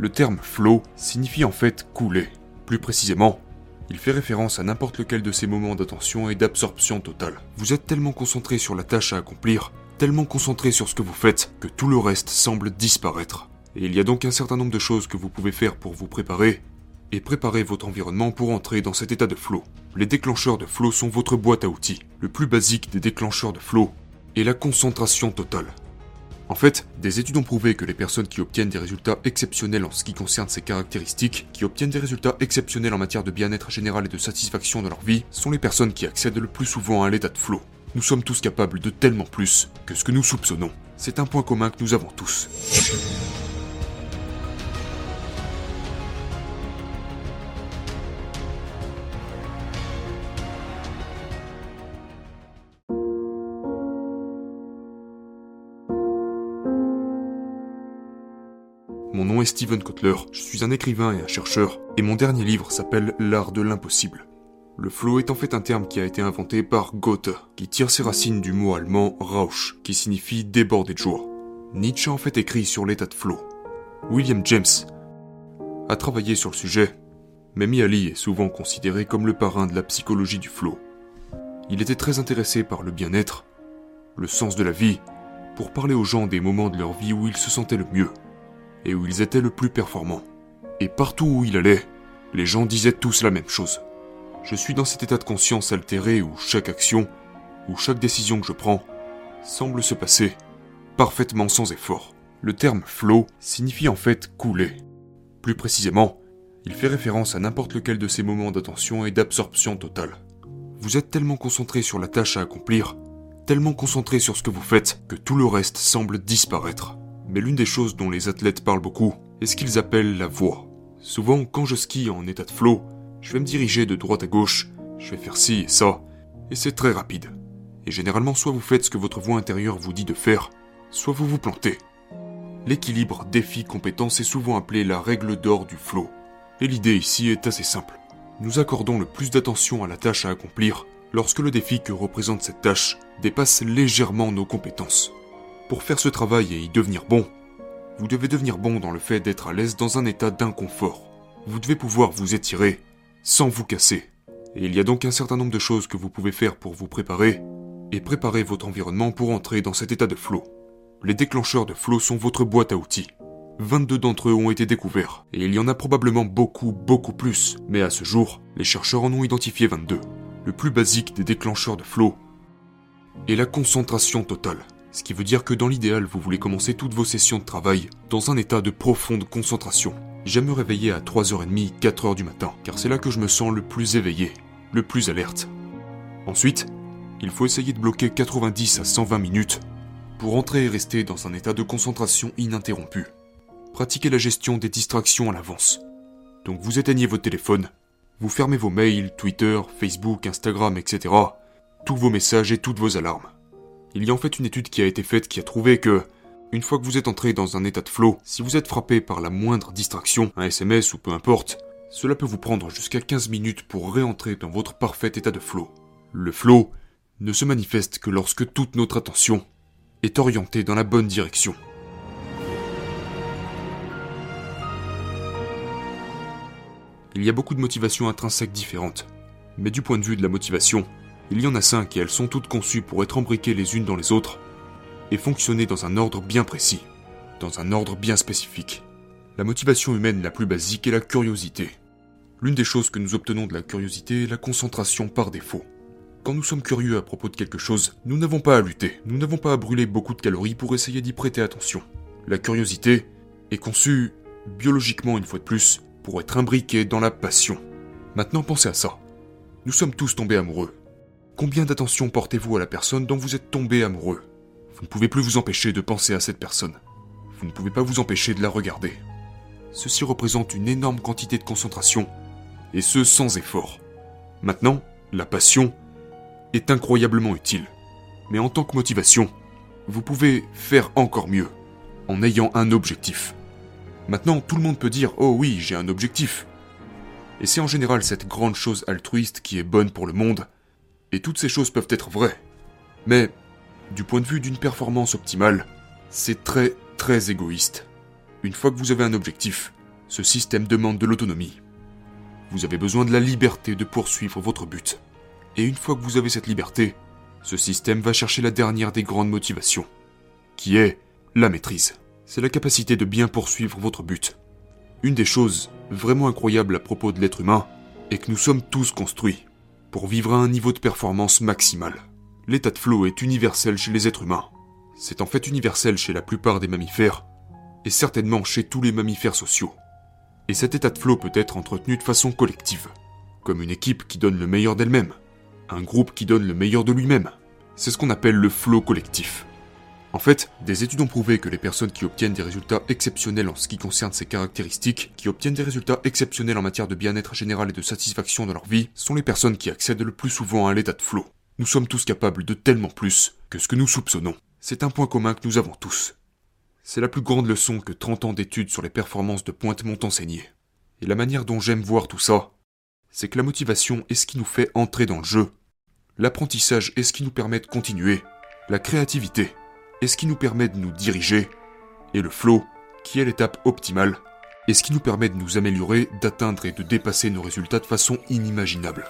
Le terme flow signifie en fait couler. Plus précisément, il fait référence à n'importe lequel de ces moments d'attention et d'absorption totale. Vous êtes tellement concentré sur la tâche à accomplir, tellement concentré sur ce que vous faites, que tout le reste semble disparaître. Et il y a donc un certain nombre de choses que vous pouvez faire pour vous préparer et préparer votre environnement pour entrer dans cet état de flow. Les déclencheurs de flow sont votre boîte à outils. Le plus basique des déclencheurs de flow est la concentration totale. En fait, des études ont prouvé que les personnes qui obtiennent des résultats exceptionnels en ce qui concerne ces caractéristiques, qui obtiennent des résultats exceptionnels en matière de bien-être général et de satisfaction dans leur vie, sont les personnes qui accèdent le plus souvent à l'état de flow. Nous sommes tous capables de tellement plus que ce que nous soupçonnons. C'est un point commun que nous avons tous. Mon nom est Steven Kotler, je suis un écrivain et un chercheur, et mon dernier livre s'appelle L'art de l'impossible. Le flow est en fait un terme qui a été inventé par Goethe, qui tire ses racines du mot allemand Rausch, qui signifie déborder de joie. Nietzsche a en fait écrit sur l'état de flow. William James a travaillé sur le sujet, mais Mihaly est souvent considéré comme le parrain de la psychologie du flow. Il était très intéressé par le bien-être, le sens de la vie, pour parler aux gens des moments de leur vie où ils se sentaient le mieux et où ils étaient le plus performants. Et partout où il allait, les gens disaient tous la même chose. Je suis dans cet état de conscience altéré où chaque action, où chaque décision que je prends, semble se passer parfaitement sans effort. Le terme flow signifie en fait couler. Plus précisément, il fait référence à n'importe lequel de ces moments d'attention et d'absorption totale. Vous êtes tellement concentré sur la tâche à accomplir, tellement concentré sur ce que vous faites, que tout le reste semble disparaître. Mais l'une des choses dont les athlètes parlent beaucoup est ce qu'ils appellent la voix. Souvent, quand je skie en état de flow, je vais me diriger de droite à gauche, je vais faire ci et ça, et c'est très rapide. Et généralement, soit vous faites ce que votre voix intérieure vous dit de faire, soit vous vous plantez. L'équilibre défi-compétence est souvent appelé la règle d'or du flow. Et l'idée ici est assez simple. Nous accordons le plus d'attention à la tâche à accomplir lorsque le défi que représente cette tâche dépasse légèrement nos compétences. Pour faire ce travail et y devenir bon, vous devez devenir bon dans le fait d'être à l'aise dans un état d'inconfort. Vous devez pouvoir vous étirer sans vous casser. Et il y a donc un certain nombre de choses que vous pouvez faire pour vous préparer et préparer votre environnement pour entrer dans cet état de flow. Les déclencheurs de flow sont votre boîte à outils. 22 d'entre eux ont été découverts, et il y en a probablement beaucoup, beaucoup plus, mais à ce jour, les chercheurs en ont identifié 22. Le plus basique des déclencheurs de flow est la concentration totale. Ce qui veut dire que dans l'idéal, vous voulez commencer toutes vos sessions de travail dans un état de profonde concentration. J'aime me réveiller à 3h30, 4h du matin, car c'est là que je me sens le plus éveillé, le plus alerte. Ensuite, il faut essayer de bloquer 90 à 120 minutes pour entrer et rester dans un état de concentration ininterrompu. Pratiquez la gestion des distractions à l'avance. Donc vous éteignez votre téléphone, vous fermez vos mails, Twitter, Facebook, Instagram, etc., tous vos messages et toutes vos alarmes. Il y a en fait une étude qui a été faite qui a trouvé que, une fois que vous êtes entré dans un état de flow, si vous êtes frappé par la moindre distraction, un SMS ou peu importe, cela peut vous prendre jusqu'à 15 minutes pour réentrer dans votre parfait état de flow. Le flow ne se manifeste que lorsque toute notre attention est orientée dans la bonne direction. Il y a beaucoup de motivations intrinsèques différentes, mais du point de vue de la motivation, il y en a cinq et elles sont toutes conçues pour être embriquées les unes dans les autres et fonctionner dans un ordre bien précis, dans un ordre bien spécifique. La motivation humaine la plus basique est la curiosité. L'une des choses que nous obtenons de la curiosité est la concentration par défaut. Quand nous sommes curieux à propos de quelque chose, nous n'avons pas à lutter, nous n'avons pas à brûler beaucoup de calories pour essayer d'y prêter attention. La curiosité est conçue, biologiquement une fois de plus, pour être imbriquée dans la passion. Maintenant pensez à ça. Nous sommes tous tombés amoureux. Combien d'attention portez-vous à la personne dont vous êtes tombé amoureux? Vous ne pouvez plus vous empêcher de penser à cette personne. Vous ne pouvez pas vous empêcher de la regarder. Ceci représente une énorme quantité de concentration, et ce sans effort. Maintenant, la passion est incroyablement utile. Mais en tant que motivation, vous pouvez faire encore mieux, en ayant un objectif. Maintenant, tout le monde peut dire Oh oui, j'ai un objectif. Et c'est en général cette grande chose altruiste qui est bonne pour le monde et toutes ces choses peuvent être vraies. Mais, du point de vue d'une performance optimale, c'est très très égoïste. Une fois que vous avez un objectif, Ce système demande de l'autonomie. Vous avez besoin de la liberté de poursuivre votre but. Et une fois que vous avez cette liberté, ce système va chercher la dernière des grandes motivations, qui est la maîtrise. C'est la capacité de bien poursuivre votre but. Une des choses vraiment incroyables à propos de l'être humain est que nous sommes tous construits pour vivre à un niveau de performance maximal. L'état de flow est universel chez les êtres humains. C'est en fait universel chez la plupart des mammifères, et certainement chez tous les mammifères sociaux. Et cet état de flow peut être entretenu de façon collective, comme une équipe qui donne le meilleur d'elle-même, un groupe qui donne le meilleur de lui-même. C'est ce qu'on appelle le flow collectif. En fait, des études ont prouvé que les personnes qui obtiennent des résultats exceptionnels en ce qui concerne ces caractéristiques, qui obtiennent des résultats exceptionnels en matière de bien-être général et de satisfaction dans leur vie, sont les personnes qui accèdent le plus souvent à l'état de flow. Nous sommes tous capables de tellement plus que ce que nous soupçonnons. C'est un point commun que nous avons tous. C'est la plus grande leçon que 30 ans d'études sur les performances de pointe m'ont enseigné. Et la manière dont j'aime voir tout ça, c'est que la motivation est ce qui nous fait entrer dans le jeu. L'apprentissage est ce qui nous permet de continuer. La créativité est ce qui nous permet de nous diriger. Et le flow, qui est l'étape optimale, est ce qui nous permet de nous améliorer, d'atteindre et de dépasser nos résultats de façon inimaginable.